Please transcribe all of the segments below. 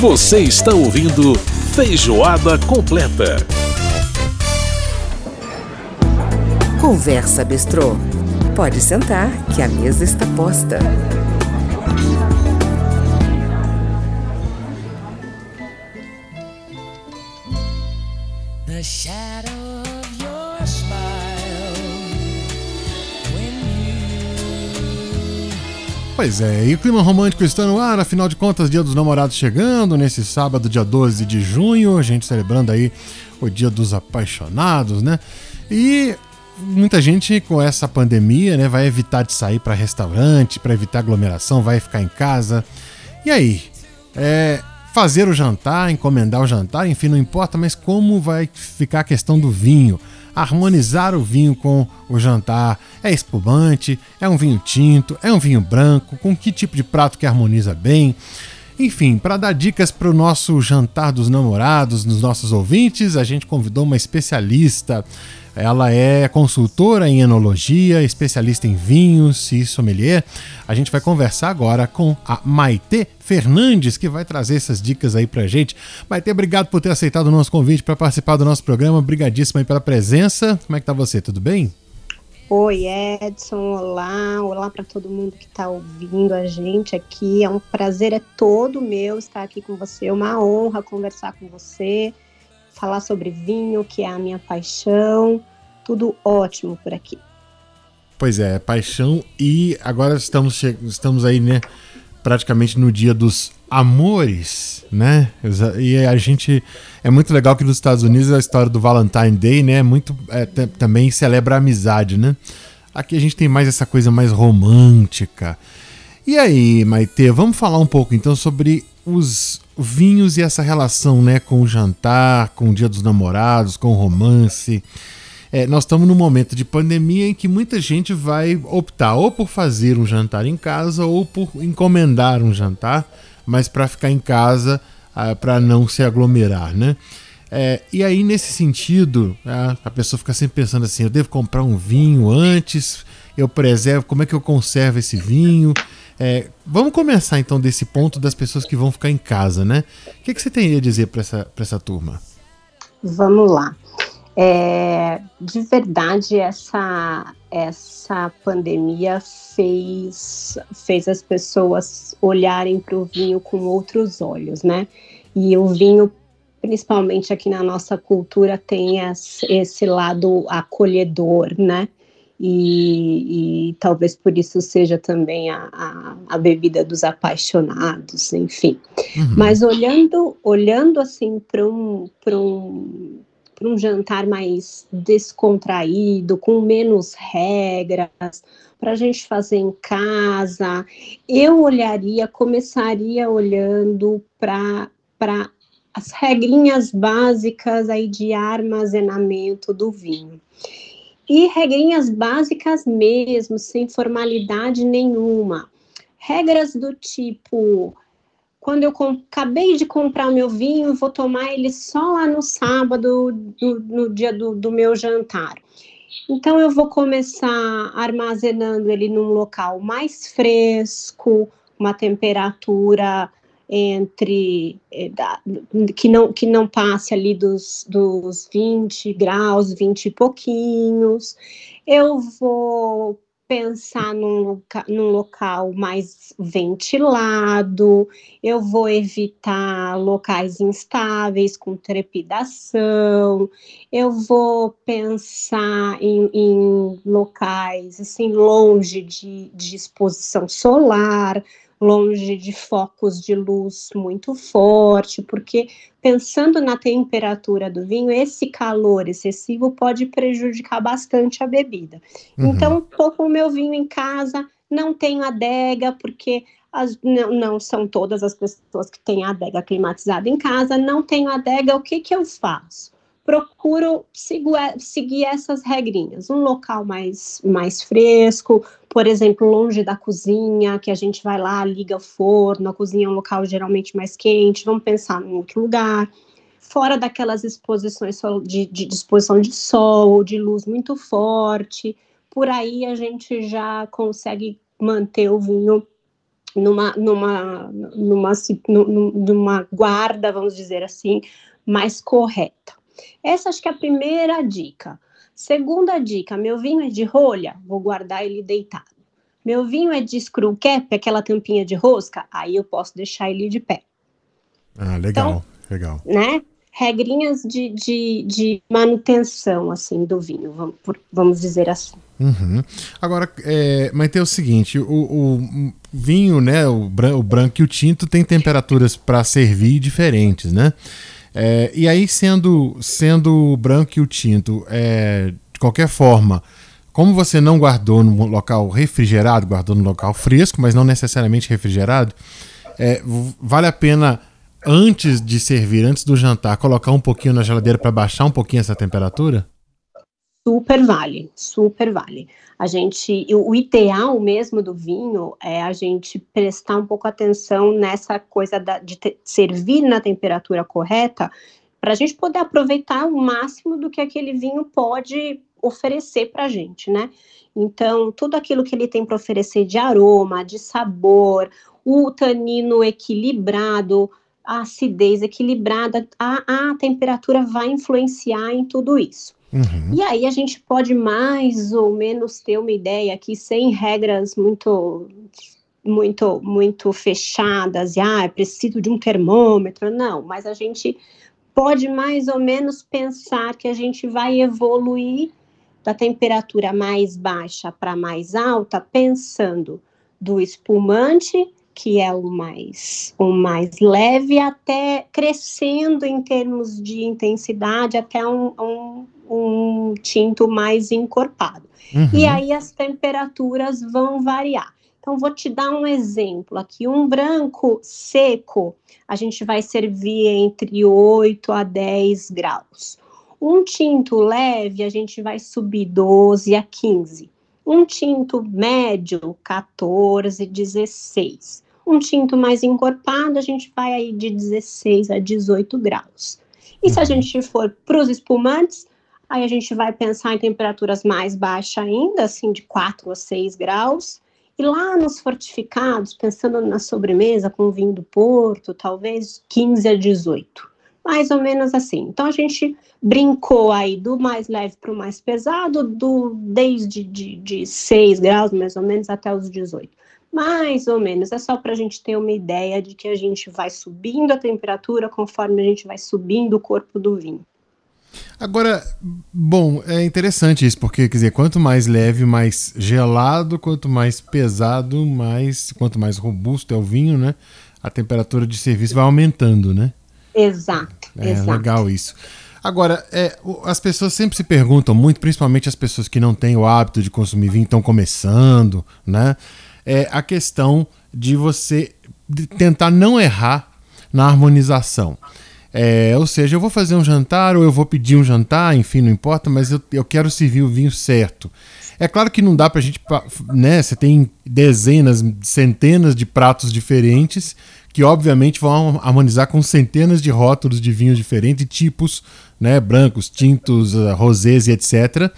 Você está ouvindo Feijoada Completa. Conversa Bistrô. Pode sentar que a mesa está posta. The shadow Pois é, e o clima romântico está no ar, afinal de contas, Dia dos Namorados chegando, nesse sábado, dia 12 de junho, a gente celebrando aí o Dia dos Apaixonados, né? E muita gente com essa pandemia, né, vai evitar de sair para restaurante, para evitar aglomeração, vai ficar em casa. E aí? É, fazer o jantar, encomendar o jantar, enfim, não importa, mas como vai ficar a questão do vinho? Harmonizar o vinho com o jantar. É espumante? É um vinho tinto? É um vinho branco? Com que tipo de prato que harmoniza bem? Enfim, para dar dicas para o nosso jantar dos namorados, nos nossos ouvintes, a gente convidou uma especialista. Ela é consultora em enologia, especialista em vinhos e sommelier. A gente vai conversar agora com a Maite Fernandes, que vai trazer essas dicas aí pra gente. Maite, obrigado por ter aceitado o nosso convite para participar do nosso programa. Obrigadíssimo aí pela presença. Como é que tá você? Tudo bem? Oi, Edson, olá, olá para todo mundo que está ouvindo a gente aqui. É um prazer, é todo meu estar aqui com você. É uma honra conversar com você, falar sobre vinho, que é a minha paixão. Tudo ótimo por aqui. Pois é, paixão e agora estamos, estamos aí, né, praticamente no dia dos amores, né? E a gente é muito legal que nos Estados Unidos a história do Valentine Day, né, é muito é, também celebra a amizade, né? Aqui a gente tem mais essa coisa mais romântica. E aí, Maite, vamos falar um pouco então sobre os vinhos e essa relação, né, com o jantar, com o Dia dos Namorados, com o romance. Nós estamos num momento de pandemia em que muita gente vai optar ou por fazer um jantar em casa ou por encomendar um jantar, mas para ficar em casa, para não se aglomerar, né? É, e aí, nesse sentido, a, pessoa fica sempre pensando assim: eu devo comprar um vinho antes, eu preservo, como é que eu conservo esse vinho? É, vamos começar então desse ponto das pessoas que vão ficar em casa, né? O que, que você tem a dizer para essa, essa turma? Vamos lá. É, de verdade, essa, essa pandemia fez, fez as pessoas olharem para o vinho com outros olhos, né? E o vinho, principalmente aqui na nossa cultura, tem esse, esse lado acolhedor, né? E, e, talvez por isso seja também a, a, a bebida dos apaixonados, enfim. Uhum. Mas olhando, olhando assim para um, um, um jantar mais descontraído, com menos regras, para a gente fazer em casa, eu olharia, começaria olhando para as regrinhas básicas aí de armazenamento do vinho. E regrinhas básicas mesmo, sem formalidade nenhuma. Regras do tipo: quando eu acabei de comprar o meu vinho, vou tomar ele só lá no sábado, do, no dia do, do meu jantar. Então, eu vou começar armazenando ele num local mais fresco, uma temperatura entre que não, que não passe ali dos, dos 20 graus, 20 e pouquinhos. Eu vou pensar num, loca, num local mais ventilado, eu vou evitar locais instáveis com trepidação, eu vou pensar em, em locais assim longe de, de exposição solar, longe de focos de luz muito forte, porque pensando na temperatura do vinho, esse calor excessivo pode prejudicar bastante a bebida. Uhum. Então, estou com o meu vinho em casa, não tenho adega, porque as, não, não, são todas as pessoas que têm adega climatizada em casa, não tenho adega, o que, que eu faço? Procuro seguir essas regrinhas. Um local mais, mais fresco, por exemplo, longe da cozinha, que a gente vai lá, liga o forno, a cozinha é um local geralmente mais quente, vamos pensar em outro lugar. Fora daquelas exposições de, de, de exposição de sol, de luz muito forte, por aí a gente já consegue manter o vinho numa, numa, numa, numa guarda, vamos dizer assim, mais correta. Essa acho que é a primeira dica. Segunda dica, meu vinho é de rolha, vou guardar ele deitado. Meu vinho é de screw cap, aquela tampinha de rosca, aí eu posso deixar ele de pé. Ah, legal, então, legal. Né? Regrinhas de, de, de, manutenção, assim, do vinho, vamos, vamos dizer assim. Uhum. Agora, é, mas tem o seguinte, o, o vinho, né, o, bran o branco e o tinto tem temperaturas para servir diferentes, né? É, e aí, sendo, sendo o branco e o tinto, é, de qualquer forma, como você não guardou no local refrigerado, guardou no local fresco, mas não necessariamente refrigerado, é, vale a pena, antes de servir, antes do jantar, colocar um pouquinho na geladeira para baixar um pouquinho essa temperatura? Super vale, super vale. A gente, o ideal mesmo do vinho é a gente prestar um pouco atenção nessa coisa da, de te, servir na temperatura correta, para a gente poder aproveitar o máximo do que aquele vinho pode oferecer para a gente, né? Então, tudo aquilo que ele tem para oferecer de aroma, de sabor, o tanino equilibrado, a acidez equilibrada, a, a temperatura vai influenciar em tudo isso. Uhum. E aí a gente pode mais ou menos ter uma ideia aqui, sem regras muito muito muito fechadas, e ah, preciso de um termômetro, não, mas a gente pode mais ou menos pensar que a gente vai evoluir da temperatura mais baixa para mais alta, pensando do espumante que é o mais, o mais leve, até crescendo em termos de intensidade, até um, um, um tinto mais encorpado. Uhum. E aí as temperaturas vão variar. Então, vou te dar um exemplo aqui. Um branco seco, a gente vai servir entre 8 a 10 graus. Um tinto leve, a gente vai subir 12 a 15. Um tinto médio, 14, 16. Um tinto mais encorpado, a gente vai aí de 16 a 18 graus. E se a uhum. gente for para os espumantes, aí a gente vai pensar em temperaturas mais baixas ainda, assim, de 4 a 6 graus. E lá nos fortificados, pensando na sobremesa com vinho do Porto, talvez 15 a 18. Mais ou menos assim. Então a gente brincou aí do mais leve para o mais pesado, do desde de, de 6 graus mais ou menos até os 18. Mais ou menos, é só para a gente ter uma ideia de que a gente vai subindo a temperatura conforme a gente vai subindo o corpo do vinho. Agora, bom, é interessante isso, porque, quer dizer, quanto mais leve, mais gelado, quanto mais pesado, mais, quanto mais robusto é o vinho, né? A temperatura de serviço vai aumentando, né? Exato, é, exato. legal isso. Agora, é, as pessoas sempre se perguntam muito, principalmente as pessoas que não têm o hábito de consumir vinho, estão começando, né? é a questão de você tentar não errar na harmonização. É, ou seja, eu vou fazer um jantar ou eu vou pedir um jantar, enfim, não importa, mas eu, eu quero servir o vinho certo. É claro que não dá pra gente, né? Você tem dezenas, centenas de pratos diferentes que obviamente vão harmonizar com centenas de rótulos de vinhos diferentes, tipos, né? Brancos, tintos, rosés e etc.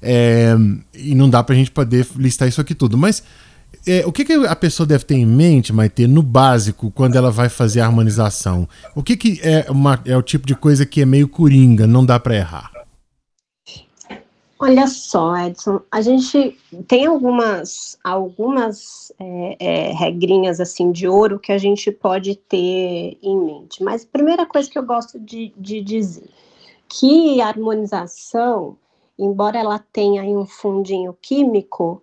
É, e não dá pra gente poder listar isso aqui tudo. Mas é, o que, que, a pessoa deve ter em mente, Maite, no básico, quando ela vai fazer a harmonização? O que, que é, uma, é o tipo de coisa que é meio coringa, não dá para errar? Olha só, Edson, a gente tem algumas, algumas é, é, regrinhas assim de ouro que a gente pode ter em mente. Mas a primeira coisa que eu gosto de, de dizer, que a harmonização, embora ela tenha um fundinho químico,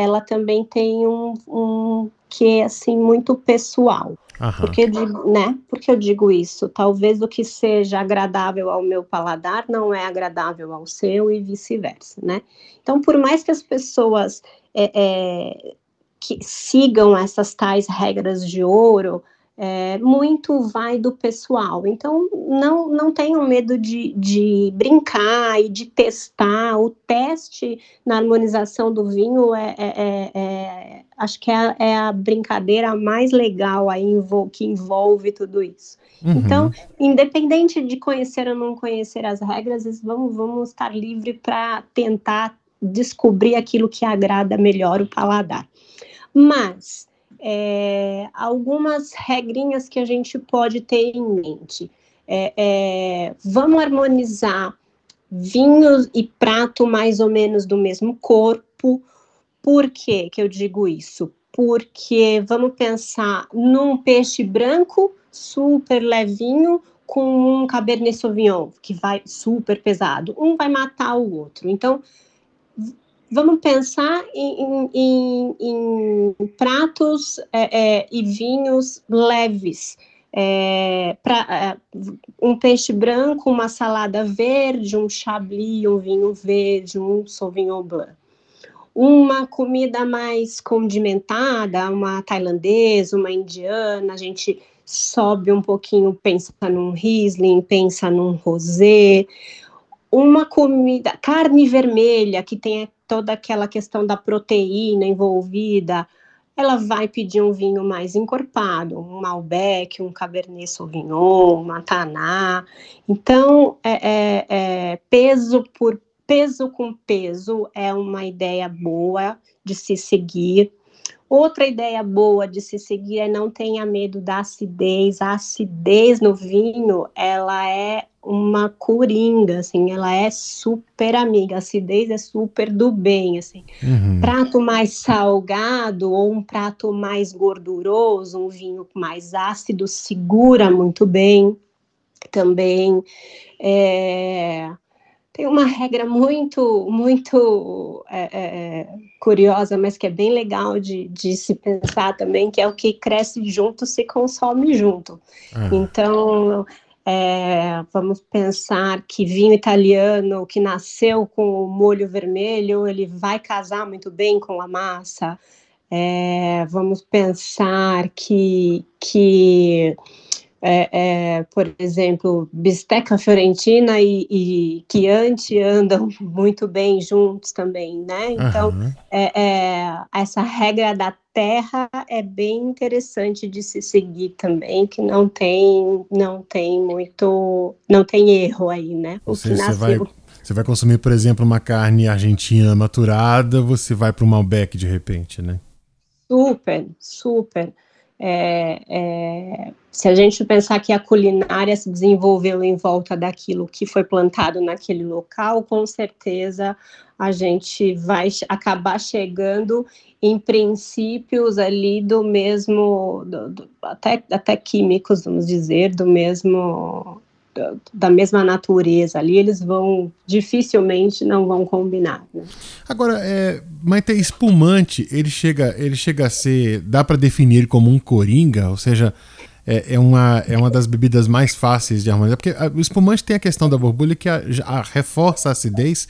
ela também tem um, um que assim muito pessoal. Uhum. Porque, né? Porque eu digo isso? Talvez o que seja agradável ao meu paladar não é agradável ao seu e vice-versa, né? Então, por mais que as pessoas é, é, que sigam essas tais regras de ouro, é, muito vai do pessoal. Então, não, não tenham medo de, de brincar e de testar. O teste na harmonização do vinho é, é, é, é acho que é, é, a brincadeira mais legal aí que envolve tudo isso. Uhum. Então, independente de conhecer ou não conhecer as regras, vamos, vamos estar livre para tentar descobrir aquilo que agrada melhor o paladar. Mas é, algumas regrinhas que a gente pode ter em mente. É, é, vamos harmonizar vinho e prato mais ou menos do mesmo corpo. Por que que eu digo isso? Porque vamos pensar num peixe branco super levinho com um Cabernet Sauvignon que vai super pesado. Um vai matar o outro. Então, vamos pensar em, em, em pratos é, é, e vinhos leves. É, pra, é, um peixe branco, uma salada verde, um chablis, um vinho verde, um sauvignon blanc. Uma comida mais condimentada, uma tailandesa, uma indiana, a gente sobe um pouquinho, pensa num Riesling, pensa num rosé. Uma comida, carne vermelha, que tem toda aquela questão da proteína envolvida, ela vai pedir um vinho mais encorpado, um Malbec, um Cabernet Sauvignon, um Mataná. Então, é, é, é, peso por peso com peso é uma ideia boa de se seguir. Outra ideia boa de se seguir é não tenha medo da acidez. A acidez no vinho, ela é uma coringa, assim, ela é super amiga, a acidez é super do bem, assim. Uhum. Prato mais salgado ou um prato mais gorduroso, um vinho mais ácido, segura muito bem também. É, tem uma regra muito, muito é, é, curiosa, mas que é bem legal de, de, se pensar também, que é o que cresce junto se consome junto. Ah. Então, é, vamos pensar que vinho italiano que nasceu com o molho vermelho, ele vai casar muito bem com a massa. É, vamos pensar que, que é, é, por exemplo, bisteca fiorentina e, e Chianti andam muito bem juntos também, né? Então, uhum. é, essa regra da terra é bem interessante de se seguir também, que não tem, não tem muito, não tem erro aí, né? Ou seja, você vai, você vai consumir, por exemplo, uma carne argentina maturada, você vai para o Malbec de repente, né? Super, super. É, é, se a gente pensar que a culinária se desenvolveu em volta daquilo que foi plantado naquele local, com certeza a gente vai acabar chegando em princípios ali do mesmo, do, do, até, até químicos, vamos dizer, do mesmo da mesma natureza ali, eles vão dificilmente não vão combinar. Né? Agora, é, mas ter espumante, ele chega, ele chega a ser, dá para definir como um coringa, ou seja, é, é, uma, é uma das bebidas mais fáceis de harmonizar, porque a, o espumante tem a questão da borbulha que a, a, reforça a acidez,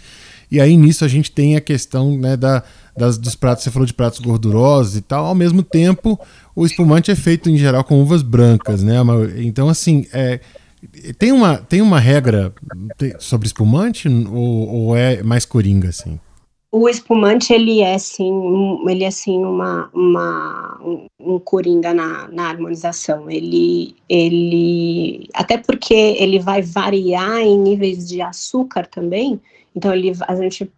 e aí nisso a gente tem a questão né, da, das, dos pratos, você falou de pratos gordurosos e tal, ao mesmo tempo o espumante é feito em geral com uvas brancas, né? Então, assim, é, tem uma, tem uma regra sobre espumante ou, ou é mais coringa, assim? O espumante, ele é sim, ele é sim uma, uma, um, um coringa na, na harmonização. Ele, ele, até porque ele vai variar em níveis de açúcar também, então ele, a gente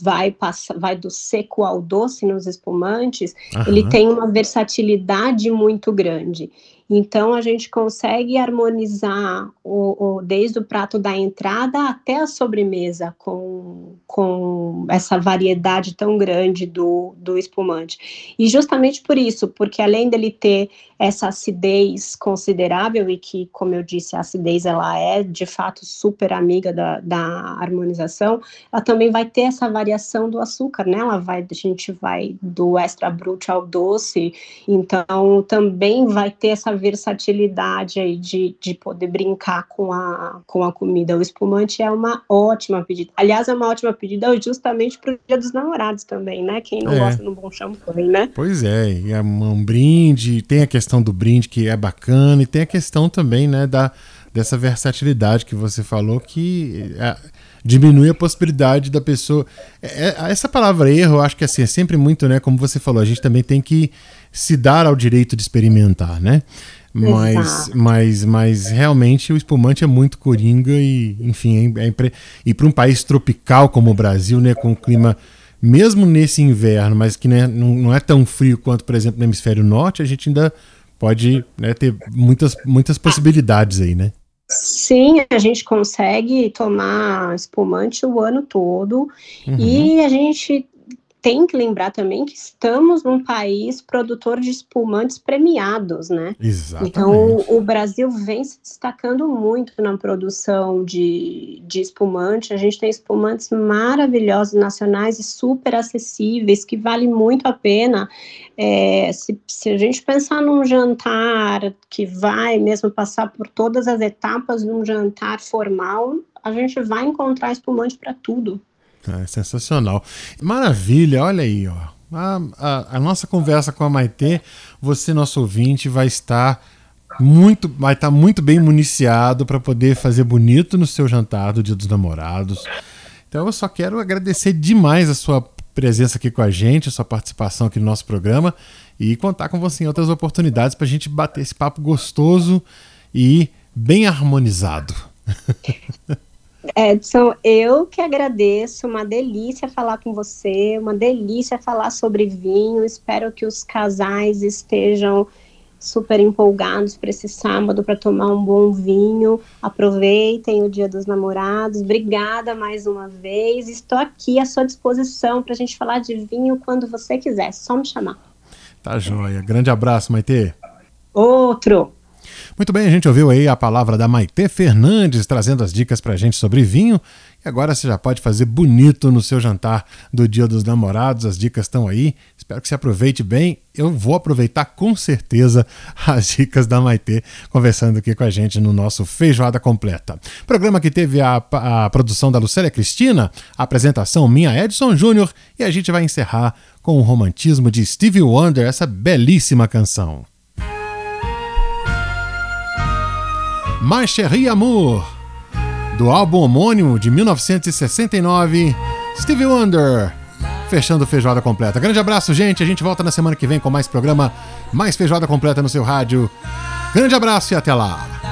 vai passa, vai do seco ao doce nos espumantes, Aham. ele tem uma versatilidade muito grande. Então, a gente consegue harmonizar o, o, desde o prato da entrada até a sobremesa com, com essa variedade tão grande do, do espumante. E justamente por isso, porque além dele ter essa acidez considerável, e que, como eu disse, a acidez ela é de fato super amiga da, da harmonização, ela também vai ter essa variação do açúcar, né? Ela vai, a gente vai do extra brut ao doce, então também vai ter essa versatilidade aí de, de poder brincar com a, com a comida. O espumante é uma ótima pedida. Aliás, é uma ótima pedida justamente para o Dia dos Namorados também, né? Quem não é. gosta de um bom champanhe, né? Pois é, e é um brinde, tem a questão do brinde que é bacana, e tem a questão também, né, da, dessa versatilidade que você falou que. É, diminui a possibilidade da pessoa. É, é, essa palavra erro, eu acho que assim, é sempre muito, né? Como você falou, a gente também tem que se dar ao direito de experimentar, né? Mas, mas, mas realmente o espumante é muito coringa e, enfim, é, é e para um país tropical como o Brasil, né, com um clima mesmo nesse inverno, mas que não é, não, não é tão frio quanto, por exemplo, no hemisfério norte, a gente ainda pode né, ter muitas, muitas possibilidades aí, né? Sim, a gente consegue tomar espumante o ano todo Uhum. e a gente tem que lembrar também que estamos num país produtor de espumantes premiados, né? Exatamente. Então, o Brasil vem se destacando muito na produção de, de espumante. A gente tem espumantes maravilhosos, nacionais e super acessíveis, que vale muito a pena. É, se, se a gente pensar num jantar que vai mesmo passar por todas as etapas de um jantar formal, a gente vai encontrar espumante para tudo. É sensacional. Maravilha, olha aí, ó. A, a- a nossa conversa com a Maitê, você, nosso ouvinte, vai estar muito, vai estar muito bem municiado para poder fazer bonito no seu jantar do Dia dos Namorados. Então eu só quero agradecer demais a sua presença aqui com a gente, a sua participação aqui no nosso programa e contar com você em outras oportunidades para a gente bater esse papo gostoso e bem harmonizado. Edson, eu que agradeço, uma delícia falar com você, uma delícia falar sobre vinho. Espero que os casais estejam super empolgados para esse sábado para tomar um bom vinho. Aproveitem o Dia dos Namorados. Obrigada mais uma vez. Estou aqui à sua disposição para a gente falar de vinho quando você quiser. Só me chamar. Tá joia. Grande abraço, Maitê. Outro. Muito bem, a gente ouviu aí a palavra da Maitê Fernandes trazendo as dicas pra gente sobre vinho. E agora você já pode fazer bonito no seu jantar do Dia dos Namorados. As dicas estão aí. Espero que você aproveite bem. Eu vou aproveitar com certeza as dicas da Maitê conversando aqui com a gente no nosso Feijoada Completa. Programa que teve a, a produção da Lucélia Cristina, a apresentação minha Edson Júnior e a gente vai encerrar com o romantismo de Stevie Wonder, essa belíssima canção. Ma Chérie Amour, do álbum homônimo de 1969, Stevie Wonder, fechando Feijoada Completa. Grande abraço, gente. A gente volta na semana que vem com mais programa, mais Feijoada Completa no seu rádio. Grande abraço e até lá.